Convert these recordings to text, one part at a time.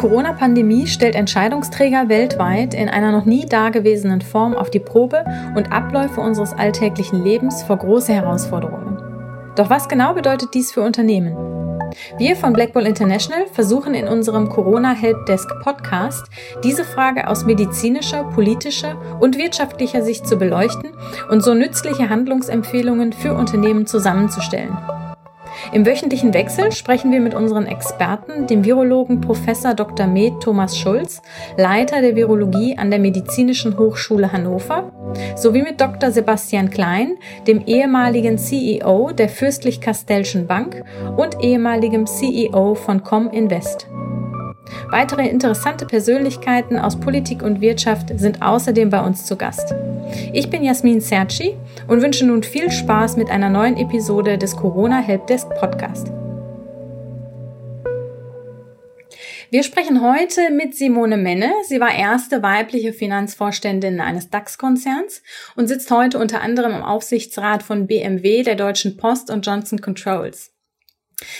Die Corona-Pandemie stellt Entscheidungsträger weltweit in einer noch nie dagewesenen Form auf die Probe und Abläufe unseres alltäglichen Lebens vor große Herausforderungen. Doch was genau bedeutet dies für Unternehmen? Wir von Blackball International versuchen in unserem Corona Helpdesk Podcast diese Frage aus medizinischer, politischer und wirtschaftlicher Sicht zu beleuchten und so nützliche Handlungsempfehlungen für Unternehmen zusammenzustellen. Im wöchentlichen Wechsel sprechen wir mit unseren Experten, dem Virologen Prof. Dr. Med Thomas Schulz, Leiter der Virologie an der Medizinischen Hochschule Hannover, sowie mit Dr. Sebastian Klein, dem ehemaligen CEO der Fürstlich-Kastellschen Bank und ehemaligem CEO von Cominvest. Weitere interessante Persönlichkeiten aus Politik und Wirtschaft sind außerdem bei uns zu Gast. Ich bin Jasmin Serci und wünsche nun viel Spaß mit einer neuen Episode des Corona Helpdesk Podcast. Wir sprechen heute mit Simone Menne. Sie war erste weibliche Finanzvorständin eines DAX-Konzerns und sitzt heute unter anderem im Aufsichtsrat von BMW, der Deutschen Post und Johnson Controls.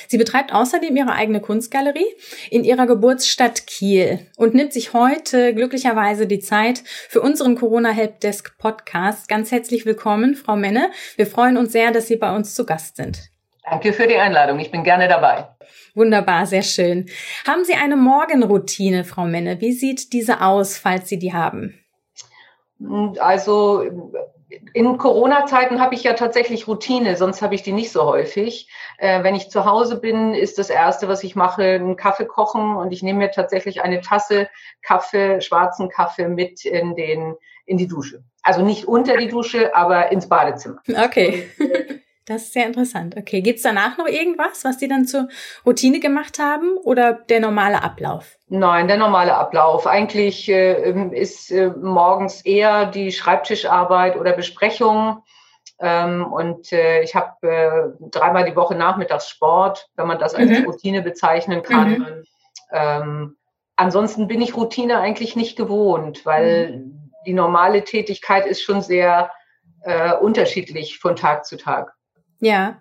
Sie betreibt außerdem ihre eigene Kunstgalerie in ihrer Geburtsstadt Kiel und nimmt sich heute glücklicherweise die Zeit für unseren Corona Helpdesk Podcast. Ganz herzlich willkommen, Frau Menne. Wir freuen uns sehr, dass Sie bei uns zu Gast sind. Danke für die Einladung. Ich bin gerne dabei. Wunderbar, sehr schön. Haben Sie eine Morgenroutine, Frau Menne? Wie sieht diese aus, falls Sie die haben? Also in Corona-Zeiten habe ich ja tatsächlich Routine, sonst habe ich die nicht so häufig. Äh, wenn ich zu Hause bin, ist das Erste, was ich mache, einen Kaffee kochen und ich nehme mir tatsächlich eine Tasse Kaffee, schwarzen Kaffee mit in, den, in die Dusche. Also nicht unter die Dusche, aber ins Badezimmer. Okay. Das ist sehr interessant. Okay, gibt's danach noch irgendwas, was die dann zur Routine gemacht haben oder der normale Ablauf? Nein, der normale Ablauf. Eigentlich äh, ist äh, morgens eher die Schreibtischarbeit oder Besprechung. Ähm, und äh, ich habe äh, dreimal die Woche nachmittags Sport, wenn man das als mhm. Routine bezeichnen kann. Mhm. Ähm, ansonsten bin ich Routine eigentlich nicht gewohnt, weil mhm. die normale Tätigkeit ist schon sehr äh, unterschiedlich von Tag zu Tag. Ja.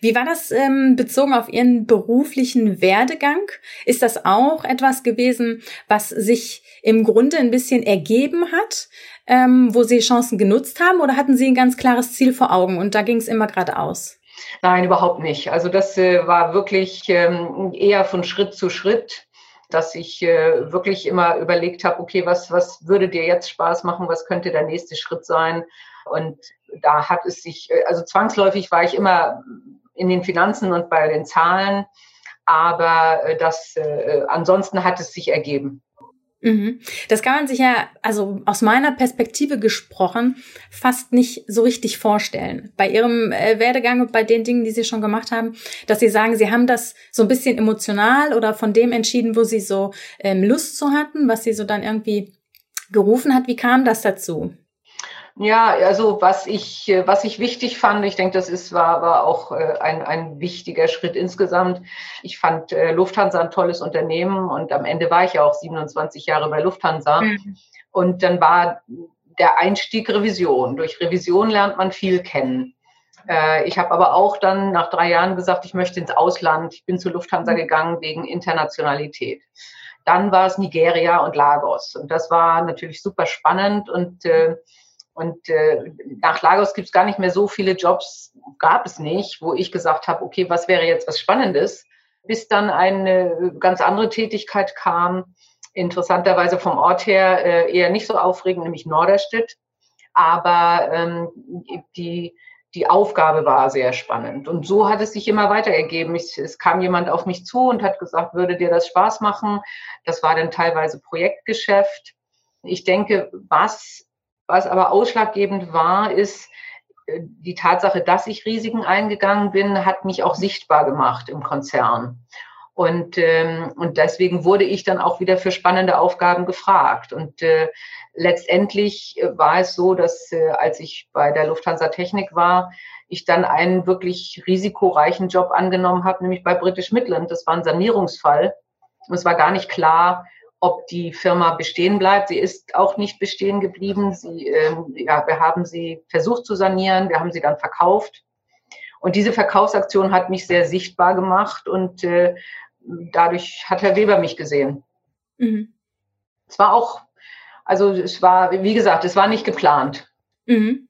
Wie war das ähm, bezogen auf Ihren beruflichen Werdegang? Ist das auch etwas gewesen, was sich im Grunde ein bisschen ergeben hat, ähm, wo Sie Chancen genutzt haben, oder hatten Sie ein ganz klares Ziel vor Augen und da ging es immer geradeaus? Nein, überhaupt nicht. Also das äh, war wirklich ähm, eher von Schritt zu Schritt dass ich äh, wirklich immer überlegt habe, okay, was, was würde dir jetzt Spaß machen, was könnte der nächste Schritt sein? Und da hat es sich, äh, also zwangsläufig war ich immer in den Finanzen und bei den Zahlen, aber äh, das, äh, ansonsten hat es sich ergeben. Mhm. Das kann man sich ja, also aus meiner Perspektive gesprochen, fast nicht so richtig vorstellen. Bei Ihrem Werdegang und bei den Dingen, die Sie schon gemacht haben, dass Sie sagen, Sie haben das so ein bisschen emotional oder von dem entschieden, wo Sie so ähm, Lust zu hatten, was Sie so dann irgendwie gerufen hat. Wie kam das dazu? Ja, also was ich, äh, was ich wichtig fand, ich denke, das ist, war, war auch äh, ein, ein wichtiger Schritt insgesamt. Ich fand äh, Lufthansa ein tolles Unternehmen und am Ende war ich ja auch 27 Jahre bei Lufthansa. Mhm. Und dann war der Einstieg Revision. Durch Revision lernt man viel kennen. Ich habe aber auch dann nach drei Jahren gesagt, ich möchte ins Ausland. Ich bin zu Lufthansa mhm. gegangen wegen Internationalität. Dann war es Nigeria und Lagos. Und das war natürlich super spannend und äh, und äh, nach Lagos gibt es gar nicht mehr so viele Jobs, gab es nicht, wo ich gesagt habe, okay, was wäre jetzt was Spannendes, bis dann eine ganz andere Tätigkeit kam, interessanterweise vom Ort her äh, eher nicht so aufregend, nämlich Norderstedt. Aber ähm, die, die Aufgabe war sehr spannend. Und so hat es sich immer weiter ergeben. Ich, es kam jemand auf mich zu und hat gesagt, würde dir das Spaß machen? Das war dann teilweise Projektgeschäft. Ich denke, was was aber ausschlaggebend war, ist äh, die Tatsache, dass ich Risiken eingegangen bin, hat mich auch sichtbar gemacht im Konzern. Und, ähm, und deswegen wurde ich dann auch wieder für spannende Aufgaben gefragt. Und äh, letztendlich äh, war es so, dass äh, als ich bei der Lufthansa Technik war, ich dann einen wirklich risikoreichen Job angenommen habe, nämlich bei British Midland. Das war ein Sanierungsfall. Und es war gar nicht klar, ob die Firma bestehen bleibt. Sie ist auch nicht bestehen geblieben. Sie, ähm, ja, wir haben sie versucht zu sanieren, wir haben sie dann verkauft. Und diese Verkaufsaktion hat mich sehr sichtbar gemacht und äh, dadurch hat Herr Weber mich gesehen. Mhm. Es war auch, also es war, wie gesagt, es war nicht geplant. Mhm.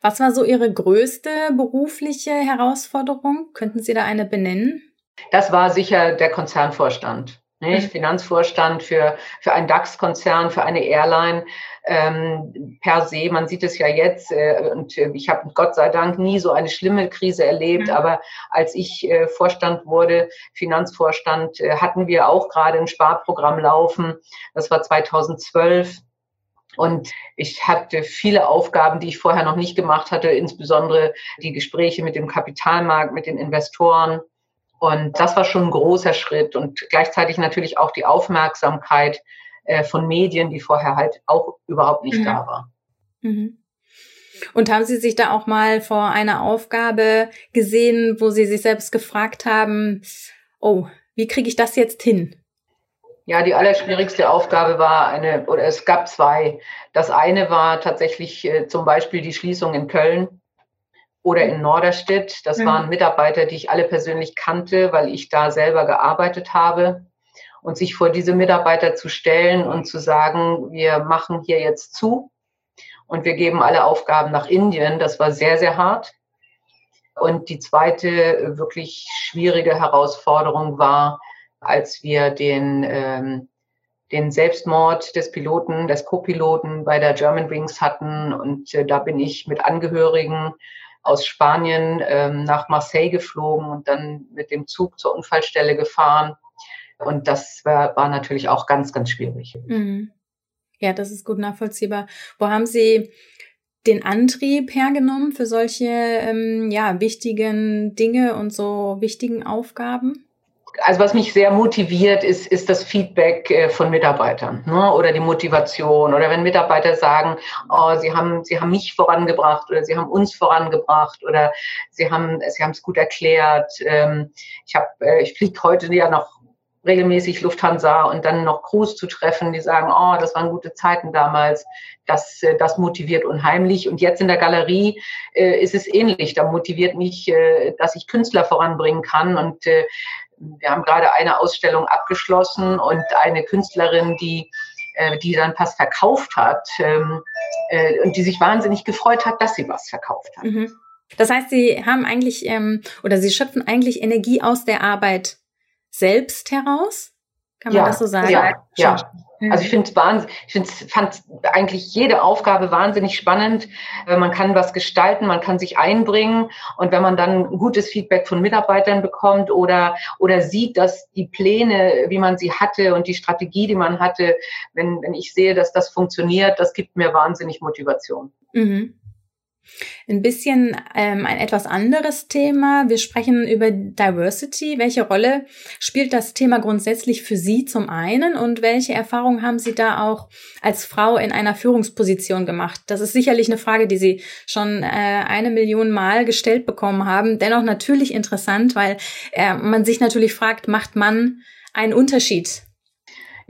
Was war so Ihre größte berufliche Herausforderung? Könnten Sie da eine benennen? Das war sicher der Konzernvorstand. Nicht? Finanzvorstand für, für einen DAX-Konzern, für eine Airline ähm, per se. Man sieht es ja jetzt äh, und äh, ich habe Gott sei Dank nie so eine schlimme Krise erlebt, mhm. aber als ich äh, Vorstand wurde, Finanzvorstand, äh, hatten wir auch gerade ein Sparprogramm laufen. Das war 2012. Und ich hatte viele Aufgaben, die ich vorher noch nicht gemacht hatte, insbesondere die Gespräche mit dem Kapitalmarkt, mit den Investoren. Und das war schon ein großer Schritt und gleichzeitig natürlich auch die Aufmerksamkeit äh, von Medien, die vorher halt auch überhaupt nicht mhm. da war. Mhm. Und haben Sie sich da auch mal vor einer Aufgabe gesehen, wo Sie sich selbst gefragt haben, oh, wie kriege ich das jetzt hin? Ja, die allerschwierigste Aufgabe war eine, oder es gab zwei. Das eine war tatsächlich äh, zum Beispiel die Schließung in Köln oder in Norderstedt. Das mhm. waren Mitarbeiter, die ich alle persönlich kannte, weil ich da selber gearbeitet habe. Und sich vor diese Mitarbeiter zu stellen und zu sagen, wir machen hier jetzt zu und wir geben alle Aufgaben nach Indien, das war sehr, sehr hart. Und die zweite wirklich schwierige Herausforderung war, als wir den, ähm, den Selbstmord des Piloten, des Co-Piloten bei der German Wings hatten. Und äh, da bin ich mit Angehörigen aus Spanien ähm, nach Marseille geflogen und dann mit dem Zug zur Unfallstelle gefahren. Und das war, war natürlich auch ganz, ganz schwierig. Mhm. Ja, das ist gut nachvollziehbar. Wo haben Sie den Antrieb hergenommen für solche ähm, ja, wichtigen Dinge und so wichtigen Aufgaben? Also was mich sehr motiviert, ist, ist das Feedback äh, von Mitarbeitern ne? oder die Motivation. Oder wenn Mitarbeiter sagen, oh, sie haben, sie haben mich vorangebracht oder sie haben uns vorangebracht oder sie haben, sie haben es gut erklärt. Ähm, ich habe, äh, ich fliege heute ja noch regelmäßig Lufthansa und dann noch Crews zu treffen, die sagen, oh, das waren gute Zeiten damals. Das, äh, das motiviert unheimlich. Und jetzt in der Galerie äh, ist es ähnlich. Da motiviert mich, äh, dass ich Künstler voranbringen kann und äh, wir haben gerade eine Ausstellung abgeschlossen und eine Künstlerin, die äh, die dann was verkauft hat ähm, äh, und die sich wahnsinnig gefreut hat, dass sie was verkauft hat. Mhm. Das heißt, Sie haben eigentlich ähm, oder Sie schöpfen eigentlich Energie aus der Arbeit selbst heraus? Kann man ja, das so sagen? Ja, ja. Mhm. Also ich finde ich fand eigentlich jede Aufgabe wahnsinnig spannend. Äh, man kann was gestalten, man kann sich einbringen und wenn man dann gutes Feedback von Mitarbeitern bekommt oder oder sieht, dass die Pläne, wie man sie hatte und die Strategie, die man hatte, wenn wenn ich sehe, dass das funktioniert, das gibt mir wahnsinnig Motivation. Mhm. Ein bisschen ähm, ein etwas anderes Thema. Wir sprechen über Diversity. Welche Rolle spielt das Thema grundsätzlich für Sie zum einen und welche Erfahrungen haben Sie da auch als Frau in einer Führungsposition gemacht? Das ist sicherlich eine Frage, die Sie schon äh, eine Million Mal gestellt bekommen haben. Dennoch natürlich interessant, weil äh, man sich natürlich fragt, macht man einen Unterschied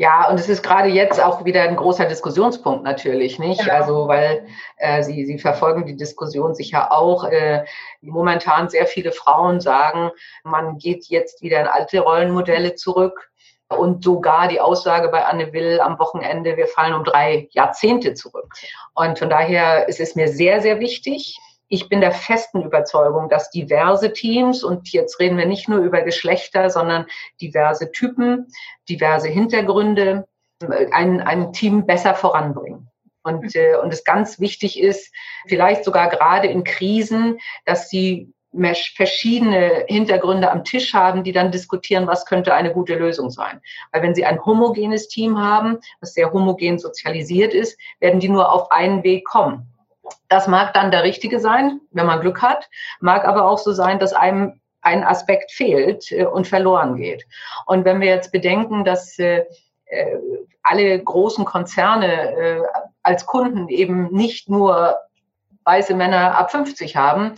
ja, und es ist gerade jetzt auch wieder ein großer Diskussionspunkt natürlich, nicht? Genau. Also, weil äh, Sie, Sie verfolgen die Diskussion sicher auch. Äh, momentan sehr viele Frauen sagen, man geht jetzt wieder in alte Rollenmodelle zurück. Und sogar die Aussage bei Anne Will am Wochenende, wir fallen um drei Jahrzehnte zurück. Und von daher ist es mir sehr, sehr wichtig, ich bin der festen Überzeugung, dass diverse Teams, und jetzt reden wir nicht nur über Geschlechter, sondern diverse Typen, diverse Hintergründe, ein, ein Team besser voranbringen. Und, äh, und es ganz wichtig ist, vielleicht sogar gerade in Krisen, dass sie verschiedene Hintergründe am Tisch haben, die dann diskutieren, was könnte eine gute Lösung sein. Weil wenn Sie ein homogenes Team haben, was sehr homogen sozialisiert ist, werden die nur auf einen Weg kommen. Das mag dann der richtige sein, wenn man Glück hat, mag aber auch so sein, dass einem ein Aspekt fehlt äh, und verloren geht. Und wenn wir jetzt bedenken, dass äh, äh, alle großen Konzerne als Kunden eben nicht nur weiße Männer ab 50 haben,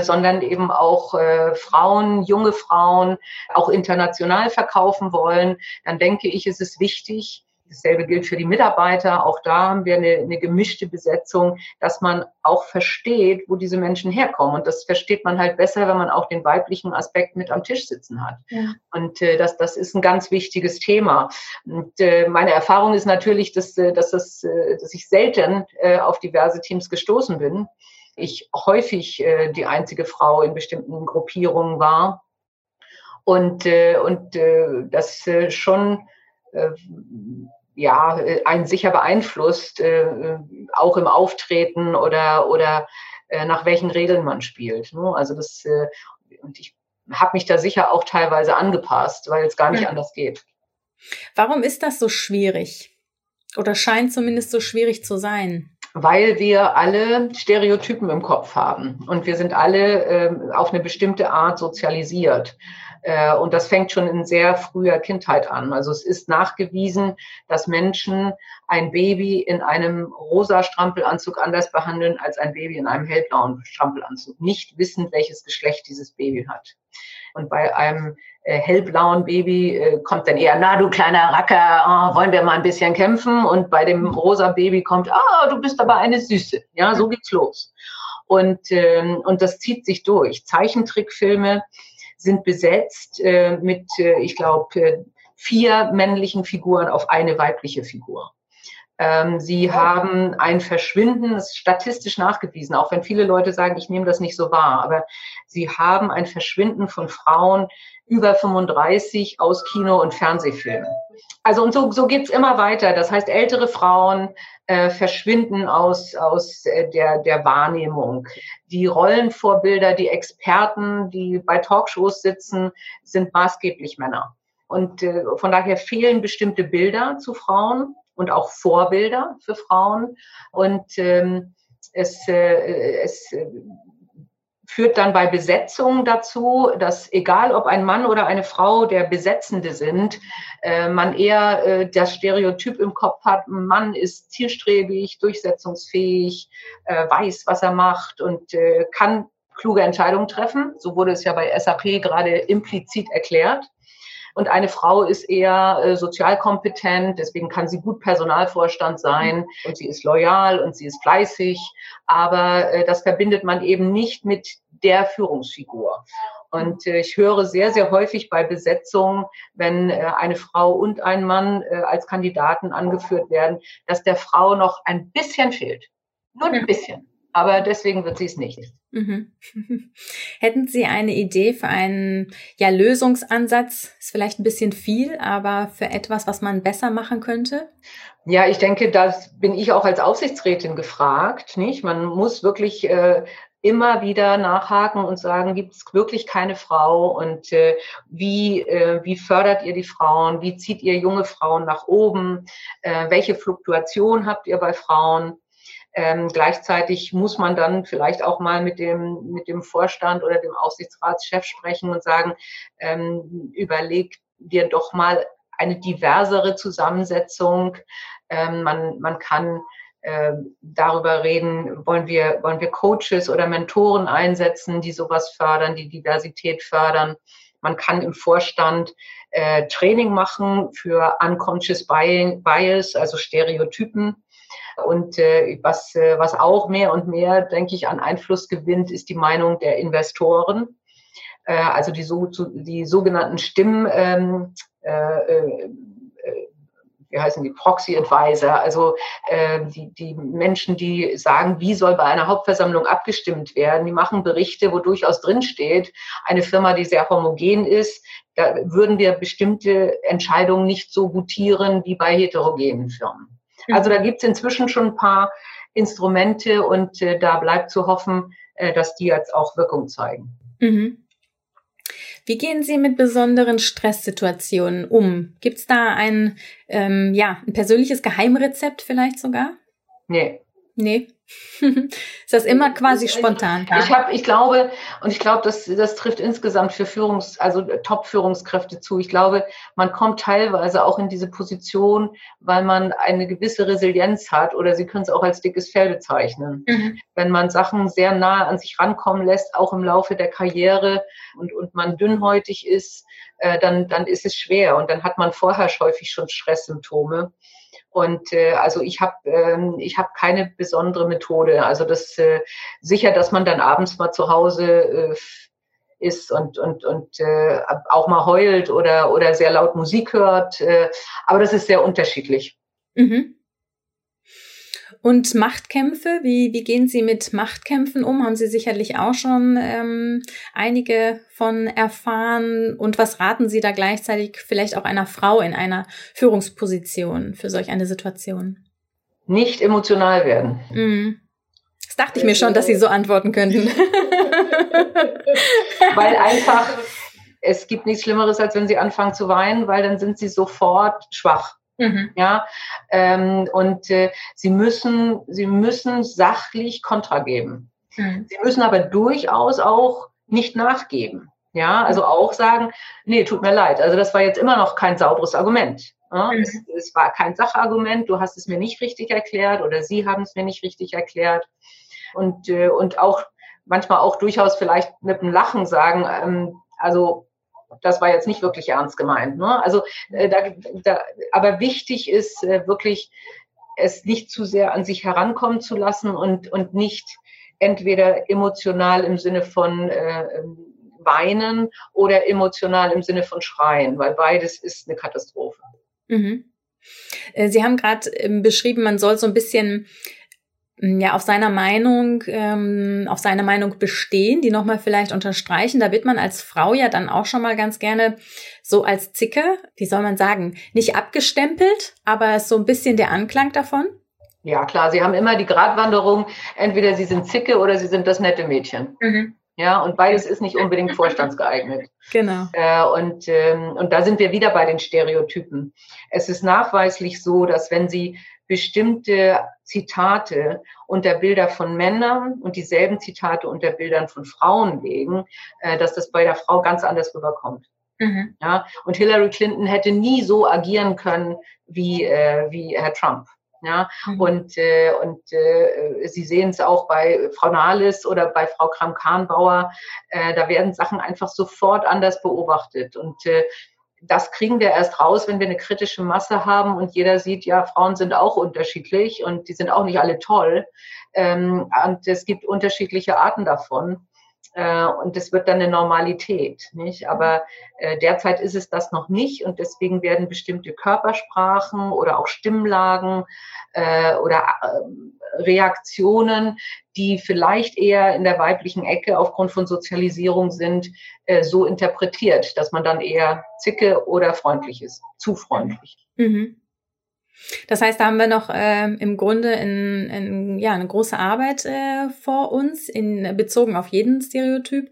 sondern eben auch Frauen, junge Frauen auch international verkaufen wollen, dann denke ich, ist es wichtig, Dasselbe gilt für die Mitarbeiter. Auch da haben wir eine, eine, gemischte Besetzung, dass man auch versteht, wo diese Menschen herkommen. Und das versteht man halt besser, wenn man auch den weiblichen Aspekt mit am Tisch sitzen hat. Ja. Und äh, das, das ist ein ganz wichtiges Thema. Und äh, meine Erfahrung ist natürlich, dass, äh, dass, das, äh, dass ich selten äh, auf diverse Teams gestoßen bin. Ich häufig äh, die einzige Frau in bestimmten Gruppierungen war. Und, äh, und äh, das äh, schon ja, einen sicher beeinflusst, äh, auch im Auftreten oder, oder äh, nach welchen Regeln man spielt. Ne? Also das, äh, und ich habe mich da sicher auch teilweise angepasst, weil es gar nicht ja. anders geht. Warum ist das so schwierig? Oder scheint zumindest so schwierig zu sein? Weil wir alle Stereotypen im Kopf haben und wir sind alle äh, auf eine bestimmte Art sozialisiert. Äh, und das fängt schon in sehr früher Kindheit an. Also es ist nachgewiesen, dass Menschen ein Baby in einem rosa Strampelanzug anders behandeln als ein Baby in einem hellblauen Strampelanzug, nicht wissend, welches Geschlecht dieses Baby hat. Und bei einem hellblauen Baby äh, kommt dann eher, na du kleiner Racker, oh, wollen wir mal ein bisschen kämpfen? Und bei dem rosa Baby kommt, ah, du bist aber eine Süße. Ja, so geht's los. Und, ähm, und das zieht sich durch. Zeichentrickfilme sind besetzt äh, mit, äh, ich glaube, äh, vier männlichen Figuren auf eine weibliche Figur. Ähm, sie haben ein Verschwinden, das ist statistisch nachgewiesen, auch wenn viele Leute sagen, ich nehme das nicht so wahr, aber sie haben ein Verschwinden von Frauen über 35 aus Kino- und Fernsehfilmen. Also und so, so geht's immer weiter. Das heißt, ältere Frauen äh, verschwinden aus, aus äh, der, der Wahrnehmung. Die Rollenvorbilder, die Experten, die bei Talkshows sitzen, sind maßgeblich Männer. Und äh, von daher fehlen bestimmte Bilder zu Frauen und auch Vorbilder für Frauen. Und ähm, es, äh, es führt dann bei Besetzungen dazu, dass egal ob ein Mann oder eine Frau der Besetzende sind, äh, man eher äh, das Stereotyp im Kopf hat, ein Mann ist zielstrebig, durchsetzungsfähig, äh, weiß, was er macht und äh, kann kluge Entscheidungen treffen. So wurde es ja bei SAP gerade implizit erklärt. Und eine Frau ist eher äh, sozial kompetent, deswegen kann sie gut Personalvorstand sein und sie ist loyal und sie ist fleißig. Aber äh, das verbindet man eben nicht mit der Führungsfigur. Und äh, ich höre sehr, sehr häufig bei Besetzungen, wenn äh, eine Frau und ein Mann äh, als Kandidaten angeführt werden, dass der Frau noch ein bisschen fehlt. Nur ein bisschen aber deswegen wird sie es nicht. Mhm. Hätten Sie eine Idee für einen ja, Lösungsansatz? Ist vielleicht ein bisschen viel, aber für etwas, was man besser machen könnte? Ja, ich denke, das bin ich auch als Aufsichtsrätin gefragt. Nicht? Man muss wirklich äh, immer wieder nachhaken und sagen, gibt es wirklich keine Frau und äh, wie, äh, wie fördert ihr die Frauen, wie zieht ihr junge Frauen nach oben, äh, welche Fluktuation habt ihr bei Frauen? Ähm, gleichzeitig muss man dann vielleicht auch mal mit dem, mit dem Vorstand oder dem Aufsichtsratschef sprechen und sagen, ähm, überleg dir doch mal eine diversere Zusammensetzung. Ähm, man, man kann äh, darüber reden, wollen wir, wollen wir Coaches oder Mentoren einsetzen, die sowas fördern, die Diversität fördern. Man kann im Vorstand äh, Training machen für Unconscious Bias, also Stereotypen. Und äh, was, äh, was auch mehr und mehr, denke ich, an Einfluss gewinnt, ist die Meinung der Investoren. Äh, also die, so, die sogenannten Stimmen, ähm, äh, äh, wie heißen die, Proxy Advisor, also äh, die, die Menschen, die sagen, wie soll bei einer Hauptversammlung abgestimmt werden, die machen Berichte, wo durchaus drinsteht, eine Firma, die sehr homogen ist, da würden wir bestimmte Entscheidungen nicht so gutieren wie bei heterogenen Firmen. Also da gibt es inzwischen schon ein paar Instrumente und äh, da bleibt zu hoffen, äh, dass die jetzt auch Wirkung zeigen. Mhm. Wie gehen Sie mit besonderen Stresssituationen um? Gibt es da ein, ähm, ja, ein persönliches Geheimrezept vielleicht sogar? Nee, Nee. Ist das immer quasi spontan? Ich habe, ich glaube, und ich glaube, das, das trifft insgesamt für Führungs-, also Top-Führungskräfte zu. Ich glaube, man kommt teilweise auch in diese Position, weil man eine gewisse Resilienz hat oder Sie können es auch als dickes Fell bezeichnen. Mhm. Wenn man Sachen sehr nah an sich rankommen lässt, auch im Laufe der Karriere und, und man dünnhäutig ist, äh, dann, dann ist es schwer und dann hat man vorher häufig schon Stresssymptome. Und äh, also ich habe ähm, ich habe keine besondere Methode. Also das äh, sicher, dass man dann abends mal zu Hause äh, ist und und und äh, auch mal heult oder oder sehr laut Musik hört. Äh, aber das ist sehr unterschiedlich. Mhm. Und Machtkämpfe, wie, wie gehen Sie mit Machtkämpfen um? Haben Sie sicherlich auch schon ähm, einige von erfahren. Und was raten Sie da gleichzeitig vielleicht auch einer Frau in einer Führungsposition für solch eine Situation? Nicht emotional werden. Mhm. Das dachte ich mir schon, dass Sie so antworten könnten. weil einfach, es gibt nichts Schlimmeres, als wenn Sie anfangen zu weinen, weil dann sind Sie sofort schwach. Mhm. Ja, ähm, und äh, sie müssen, sie müssen sachlich Kontra geben. Mhm. Sie müssen aber durchaus auch nicht nachgeben. Ja, also auch sagen, nee, tut mir leid. Also das war jetzt immer noch kein sauberes Argument. Ja? Mhm. Es, es, war kein Sachargument. Du hast es mir nicht richtig erklärt oder Sie haben es mir nicht richtig erklärt. Und äh, und auch manchmal auch durchaus vielleicht mit einem Lachen sagen, ähm, also das war jetzt nicht wirklich ernst gemeint. Ne? Also, äh, da, da, aber wichtig ist äh, wirklich, es nicht zu sehr an sich herankommen zu lassen und, und nicht entweder emotional im Sinne von äh, weinen oder emotional im Sinne von schreien, weil beides ist eine Katastrophe. Mhm. Äh, Sie haben gerade ähm, beschrieben, man soll so ein bisschen ja auf seiner Meinung, ähm, auf seiner Meinung bestehen, die nochmal vielleicht unterstreichen. Da wird man als Frau ja dann auch schon mal ganz gerne so als Zicke, wie soll man sagen, nicht abgestempelt, aber so ein bisschen der Anklang davon. Ja, klar, Sie haben immer die Gratwanderung, entweder Sie sind Zicke oder Sie sind das nette Mädchen. Mhm. Ja, und beides ist nicht unbedingt vorstandsgeeignet. Genau. Äh, und, ähm, und da sind wir wieder bei den Stereotypen. Es ist nachweislich so, dass wenn Sie bestimmte Zitate unter Bilder von Männern und dieselben Zitate unter Bildern von Frauen legen, äh, dass das bei der Frau ganz anders rüberkommt. Mhm. Ja, und Hillary Clinton hätte nie so agieren können wie, äh, wie Herr Trump. Ja, mhm. und, äh, und äh, Sie sehen es auch bei Frau Nahles oder bei Frau Kram-Kahnbauer, äh, da werden Sachen einfach sofort anders beobachtet. Und äh, das kriegen wir erst raus, wenn wir eine kritische Masse haben und jeder sieht, ja, Frauen sind auch unterschiedlich und die sind auch nicht alle toll. Ähm, und es gibt unterschiedliche Arten davon. Äh, und das wird dann eine Normalität, nicht? Aber äh, derzeit ist es das noch nicht und deswegen werden bestimmte Körpersprachen oder auch Stimmlagen äh, oder äh, Reaktionen, die vielleicht eher in der weiblichen Ecke aufgrund von Sozialisierung sind, äh, so interpretiert, dass man dann eher zicke oder freundlich ist, zu freundlich. Mhm. Das heißt, da haben wir noch äh, im Grunde in, in, ja, eine große Arbeit äh, vor uns, in, bezogen auf jeden Stereotyp.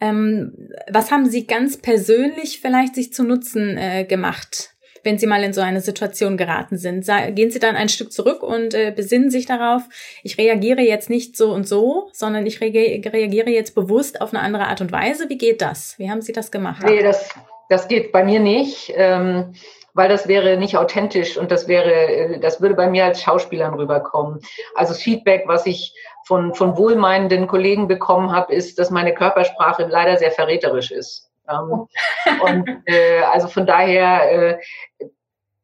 Ähm, was haben Sie ganz persönlich vielleicht sich zu Nutzen äh, gemacht, wenn Sie mal in so eine Situation geraten sind? Gehen Sie dann ein Stück zurück und äh, besinnen sich darauf, ich reagiere jetzt nicht so und so, sondern ich reagiere jetzt bewusst auf eine andere Art und Weise. Wie geht das? Wie haben Sie das gemacht? Nee, das, das geht bei mir nicht. Ähm weil das wäre nicht authentisch und das wäre, äh, das würde bei mir als Schauspielern rüberkommen. Also das Feedback, was ich von, von wohlmeinenden Kollegen bekommen habe, ist, dass meine Körpersprache leider sehr verräterisch ist. Ähm, und äh, also von daher äh,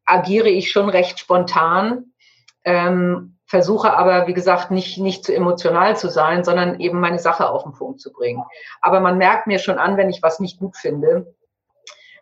agiere ich schon recht spontan. Ähm, versuche aber, wie gesagt, nicht, nicht zu emotional zu sein, sondern eben meine Sache auf den Punkt zu bringen. Aber man merkt mir schon an, wenn ich was nicht gut finde,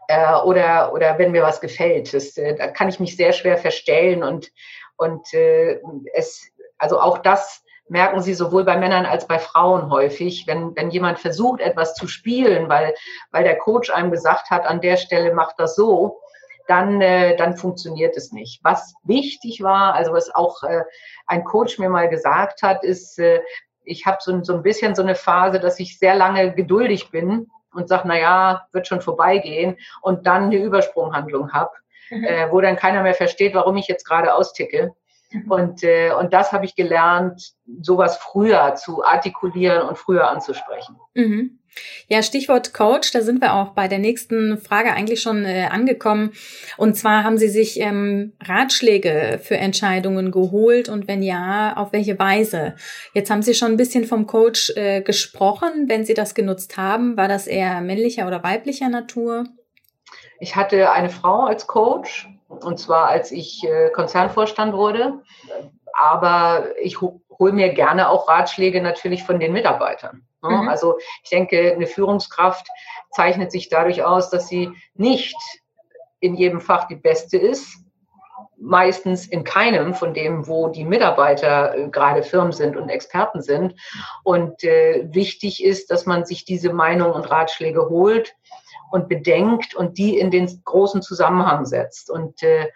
äh, oder, oder wenn mir was gefällt. Das, äh, da kann ich mich sehr schwer verstellen und, und äh, es, also auch das merken Sie sowohl bei Männern als bei Frauen häufig, wenn, wenn jemand versucht, etwas zu spielen, weil, weil der Coach einem gesagt hat, an der Stelle macht das so, dann, äh, dann funktioniert es nicht. Was wichtig war, also was auch äh, ein Coach mir mal gesagt hat, ist, äh, ich habe so, so ein bisschen so eine Phase, dass ich sehr lange geduldig bin und sage, naja, wird schon vorbeigehen und dann eine Übersprunghandlung habe, mhm. äh, wo dann keiner mehr versteht, warum ich jetzt gerade austicke. Mhm. Und, äh, und das habe ich gelernt, sowas früher zu artikulieren und früher anzusprechen. Mhm. Ja, Stichwort Coach, da sind wir auch bei der nächsten Frage eigentlich schon äh, angekommen. Und zwar haben Sie sich ähm, Ratschläge für Entscheidungen geholt und wenn ja, auf welche Weise? Jetzt haben Sie schon ein bisschen vom Coach äh, gesprochen. Wenn Sie das genutzt haben, war das eher männlicher oder weiblicher Natur? Ich hatte eine Frau als Coach und zwar als ich äh, Konzernvorstand wurde. Aber ich hole mir gerne auch Ratschläge natürlich von den Mitarbeitern. Ne? Mhm. Also ich denke, eine Führungskraft zeichnet sich dadurch aus, dass sie nicht in jedem Fach die beste ist, meistens in keinem von dem, wo die Mitarbeiter äh, gerade Firmen sind und Experten sind. Und äh, wichtig ist, dass man sich diese Meinung und Ratschläge holt und bedenkt und die in den großen Zusammenhang setzt. Und, äh,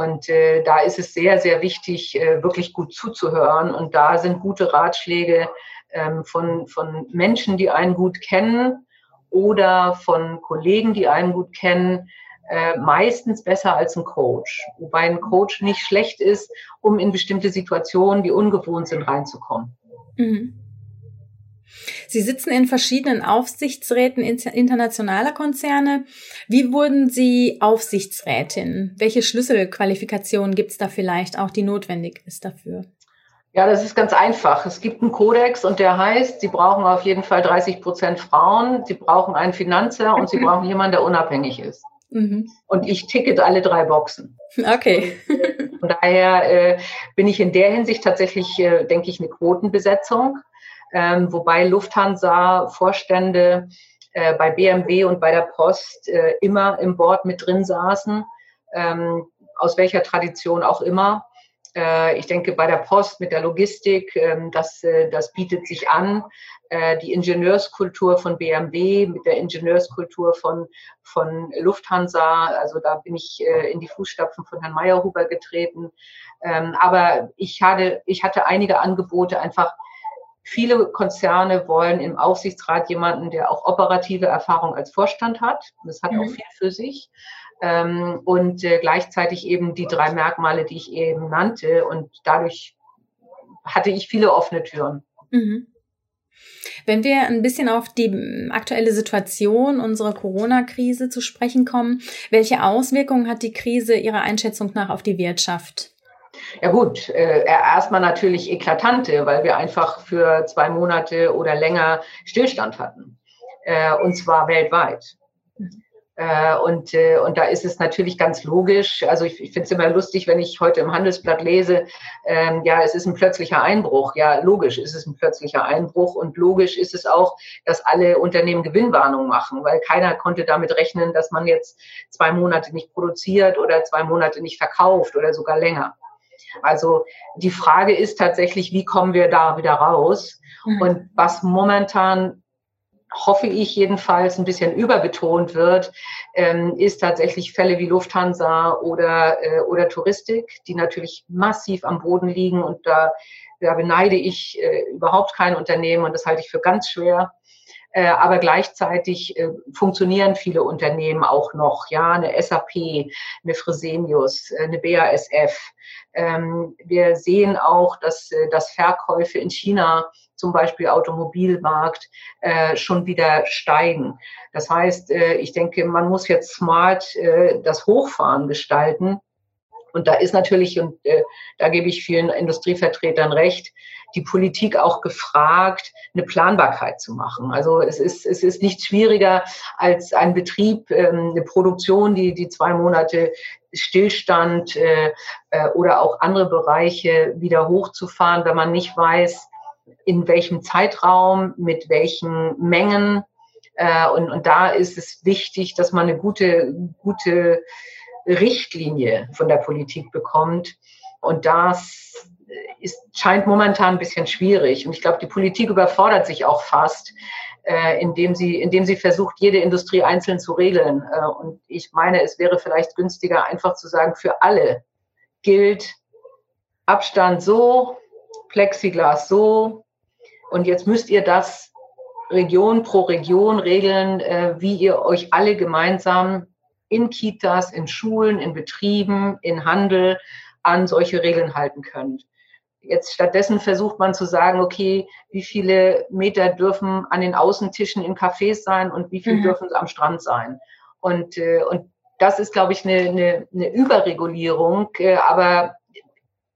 und äh, da ist es sehr, sehr wichtig, äh, wirklich gut zuzuhören. Und da sind gute Ratschläge ähm, von, von Menschen, die einen gut kennen oder von Kollegen, die einen gut kennen, äh, meistens besser als ein Coach. Wobei ein Coach nicht schlecht ist, um in bestimmte Situationen, die ungewohnt sind, reinzukommen. Mhm. Sie sitzen in verschiedenen Aufsichtsräten internationaler Konzerne. Wie wurden Sie Aufsichtsrätin? Welche Schlüsselqualifikationen gibt es da vielleicht auch, die notwendig ist dafür? Ja, das ist ganz einfach. Es gibt einen Kodex und der heißt, Sie brauchen auf jeden Fall 30 Prozent Frauen, Sie brauchen einen Finanzer und Sie brauchen jemanden, der unabhängig ist. Mhm. Und ich ticket alle drei Boxen. Okay. Von daher äh, bin ich in der Hinsicht tatsächlich, äh, denke ich, eine Quotenbesetzung ähm, wobei Lufthansa-Vorstände äh, bei BMW und bei der Post äh, immer im Board mit drin saßen, ähm, aus welcher Tradition auch immer. Äh, ich denke, bei der Post mit der Logistik, ähm, das, äh, das bietet sich an. Äh, die Ingenieurskultur von BMW mit der Ingenieurskultur von, von Lufthansa, also da bin ich in die Fußstapfen von Herrn Meyerhuber getreten. Ähm, aber ich hatte, ich hatte einige Angebote einfach Viele Konzerne wollen im Aufsichtsrat jemanden, der auch operative Erfahrung als Vorstand hat. Das hat mhm. auch viel für sich. Ähm, und äh, gleichzeitig eben die drei Merkmale, die ich eben nannte. Und dadurch hatte ich viele offene Türen. Mhm. Wenn wir ein bisschen auf die aktuelle Situation unserer Corona-Krise zu sprechen kommen, welche Auswirkungen hat die Krise Ihrer Einschätzung nach auf die Wirtschaft? Ja gut, äh, erstmal natürlich eklatante, weil wir einfach für zwei Monate oder länger Stillstand hatten. Äh, und zwar weltweit. Äh, und, äh, und da ist es natürlich ganz logisch. Also ich, ich finde es immer lustig, wenn ich heute im Handelsblatt lese, ähm, ja, es ist ein plötzlicher Einbruch. Ja, logisch ist es ein plötzlicher Einbruch und logisch ist es auch, dass alle Unternehmen Gewinnwarnung machen, weil keiner konnte damit rechnen, dass man jetzt zwei Monate nicht produziert oder zwei Monate nicht verkauft oder sogar länger. Also die Frage ist tatsächlich, wie kommen wir da wieder raus? Mhm. Und was momentan hoffe ich jedenfalls ein bisschen überbetont wird, ähm, ist tatsächlich Fälle wie Lufthansa oder, äh, oder Touristik, die natürlich massiv am Boden liegen und da, da beneide ich äh, überhaupt kein Unternehmen und das halte ich für ganz schwer. Äh, aber gleichzeitig äh, funktionieren viele Unternehmen auch noch, ja, eine SAP, eine Fresenius, äh, eine BASF. Ähm, wir sehen auch, dass, dass Verkäufe in China, zum Beispiel Automobilmarkt, äh, schon wieder steigen. Das heißt, äh, ich denke, man muss jetzt smart äh, das Hochfahren gestalten. Und da ist natürlich, und da gebe ich vielen Industrievertretern recht, die Politik auch gefragt, eine Planbarkeit zu machen. Also es ist, es ist nicht schwieriger als ein Betrieb, ähm, eine Produktion, die, die zwei Monate Stillstand äh, äh, oder auch andere Bereiche wieder hochzufahren, wenn man nicht weiß, in welchem Zeitraum, mit welchen Mengen. Äh, und, und da ist es wichtig, dass man eine gute, gute Richtlinie von der Politik bekommt. Und das ist, scheint momentan ein bisschen schwierig. Und ich glaube, die Politik überfordert sich auch fast, äh, indem, sie, indem sie versucht, jede Industrie einzeln zu regeln. Äh, und ich meine, es wäre vielleicht günstiger, einfach zu sagen, für alle gilt Abstand so, Plexiglas so. Und jetzt müsst ihr das Region pro Region regeln, äh, wie ihr euch alle gemeinsam in Kitas, in Schulen, in Betrieben, in Handel an solche Regeln halten könnt. Jetzt stattdessen versucht man zu sagen, okay, wie viele Meter dürfen an den Außentischen in Cafés sein und wie viel mhm. dürfen am Strand sein. Und, äh, und das ist, glaube ich, eine, eine, eine Überregulierung. Äh, aber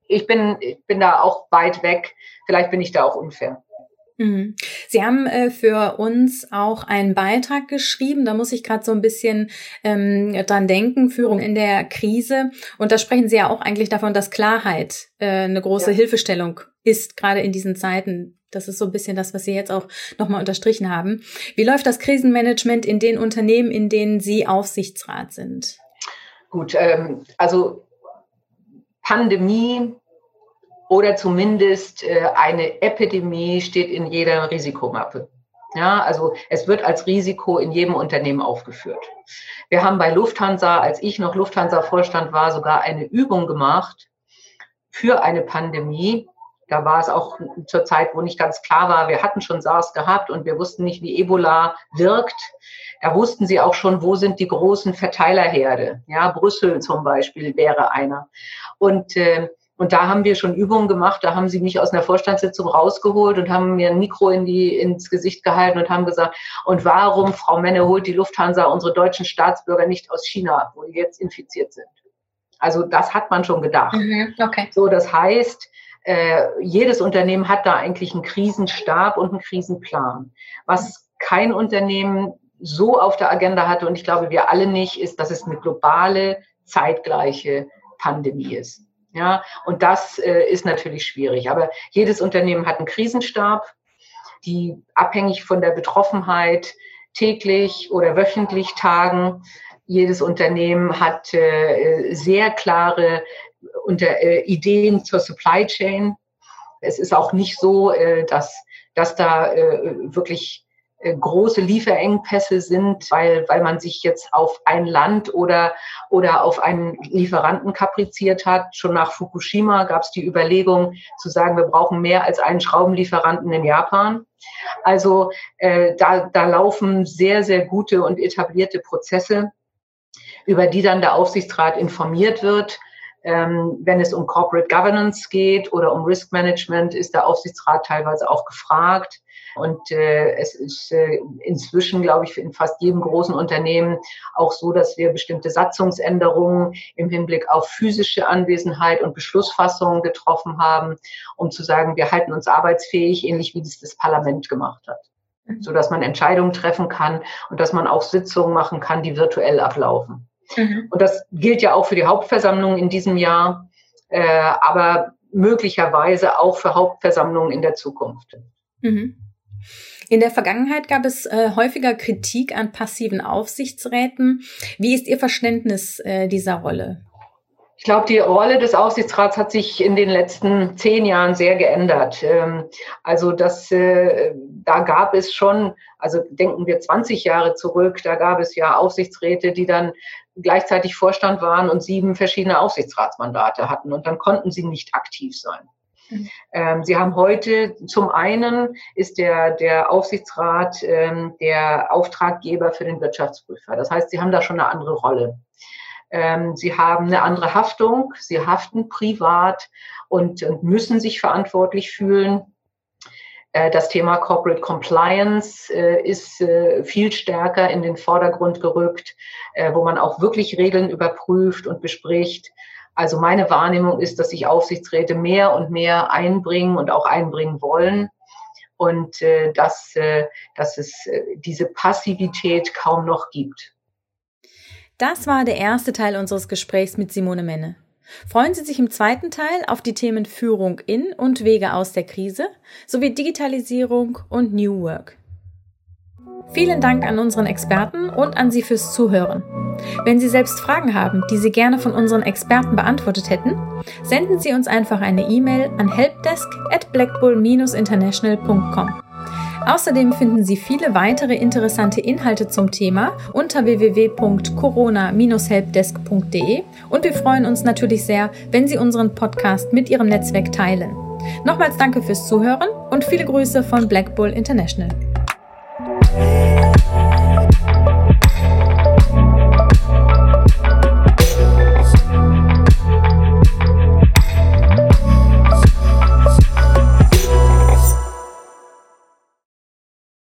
ich bin, ich bin da auch weit weg. Vielleicht bin ich da auch unfair. Mhm. Sie haben äh, für uns auch einen Beitrag geschrieben. Da muss ich gerade so ein bisschen ähm, dran denken, Führung in der Krise. Und da sprechen Sie ja auch eigentlich davon, dass Klarheit äh, eine große ja. Hilfestellung ist, gerade in diesen Zeiten. Das ist so ein bisschen das, was Sie jetzt auch nochmal unterstrichen haben. Wie läuft das Krisenmanagement in den Unternehmen, in denen Sie Aufsichtsrat sind? Gut, ähm, also Pandemie oder zumindest äh, eine Epidemie steht in jeder Risikomappe. Ja, also es wird als Risiko in jedem Unternehmen aufgeführt. Wir haben bei Lufthansa, als ich noch Lufthansa-Vorstand war, sogar eine Übung gemacht für eine Pandemie. Da war es auch zur Zeit, wo nicht ganz klar war, wir hatten schon SARS gehabt und wir wussten nicht, wie Ebola wirkt. Da wussten sie auch schon, wo sind die großen Verteilerherde. Ja, Brüssel zum Beispiel wäre einer. Und äh, und da haben wir schon Übungen gemacht. Da haben sie mich aus einer Vorstandssitzung rausgeholt und haben mir ein Mikro in die, ins Gesicht gehalten und haben gesagt, und warum, Frau Menne, holt die Lufthansa unsere deutschen Staatsbürger nicht aus China, wo die jetzt infiziert sind? Also das hat man schon gedacht. Mhm, okay. So, das heißt, äh, jedes Unternehmen hat da eigentlich einen Krisenstab und einen Krisenplan. Was kein Unternehmen so auf der Agenda hatte, und ich glaube, wir alle nicht, ist, dass es eine globale, zeitgleiche Pandemie ist. Ja, und das äh, ist natürlich schwierig. Aber jedes Unternehmen hat einen Krisenstab, die abhängig von der Betroffenheit täglich oder wöchentlich tagen. Jedes Unternehmen hat äh, sehr klare unter, äh, Ideen zur Supply Chain. Es ist auch nicht so, äh, dass, dass da äh, wirklich äh, große Lieferengpässe sind, weil, weil man sich jetzt auf ein Land oder, oder auf einen Lieferanten kapriziert hat. Schon nach Fukushima gab es die Überlegung zu sagen, wir brauchen mehr als einen Schraubenlieferanten in Japan. Also äh, da, da laufen sehr, sehr gute und etablierte Prozesse, über die dann der Aufsichtsrat informiert wird. Ähm, wenn es um Corporate Governance geht oder um Risk Management, ist der Aufsichtsrat teilweise auch gefragt. Und äh, es ist äh, inzwischen, glaube ich, in fast jedem großen Unternehmen auch so, dass wir bestimmte Satzungsänderungen im Hinblick auf physische Anwesenheit und Beschlussfassungen getroffen haben, um zu sagen, wir halten uns arbeitsfähig, ähnlich wie das das Parlament gemacht hat mhm. so dass man Entscheidungen treffen kann und dass man auch Sitzungen machen kann, die virtuell ablaufen. Mhm. Und das gilt ja auch für die Hauptversammlung in diesem Jahr, äh, aber möglicherweise auch für Hauptversammlungen in der Zukunft. Mhm. In der Vergangenheit gab es äh, häufiger Kritik an passiven Aufsichtsräten. Wie ist Ihr Verständnis äh, dieser Rolle? Ich glaube, die Rolle des Aufsichtsrats hat sich in den letzten zehn Jahren sehr geändert. Ähm, also das, äh, da gab es schon, also denken wir 20 Jahre zurück, da gab es ja Aufsichtsräte, die dann gleichzeitig Vorstand waren und sieben verschiedene Aufsichtsratsmandate hatten und dann konnten sie nicht aktiv sein. Ähm, Sie haben heute zum einen ist der, der Aufsichtsrat ähm, der Auftraggeber für den Wirtschaftsprüfer. Das heißt, Sie haben da schon eine andere Rolle. Ähm, Sie haben eine andere Haftung. Sie haften privat und, und müssen sich verantwortlich fühlen. Äh, das Thema Corporate Compliance äh, ist äh, viel stärker in den Vordergrund gerückt, wo man auch wirklich Regeln überprüft und bespricht. Also meine Wahrnehmung ist, dass sich Aufsichtsräte mehr und mehr einbringen und auch einbringen wollen und äh, dass, äh, dass es äh, diese Passivität kaum noch gibt. Das war der erste Teil unseres Gesprächs mit Simone Menne. Freuen Sie sich im zweiten Teil auf die Themen Führung in und Wege aus der Krise sowie Digitalisierung und New Work. Vielen Dank an unseren Experten und an Sie fürs Zuhören. Wenn Sie selbst Fragen haben, die Sie gerne von unseren Experten beantwortet hätten, senden Sie uns einfach eine E-Mail an helpdesk at blackbull-international.com. Außerdem finden Sie viele weitere interessante Inhalte zum Thema unter www.corona-helpdesk.de und wir freuen uns natürlich sehr, wenn Sie unseren Podcast mit Ihrem Netzwerk teilen. Nochmals danke fürs Zuhören und viele Grüße von Black Bull International.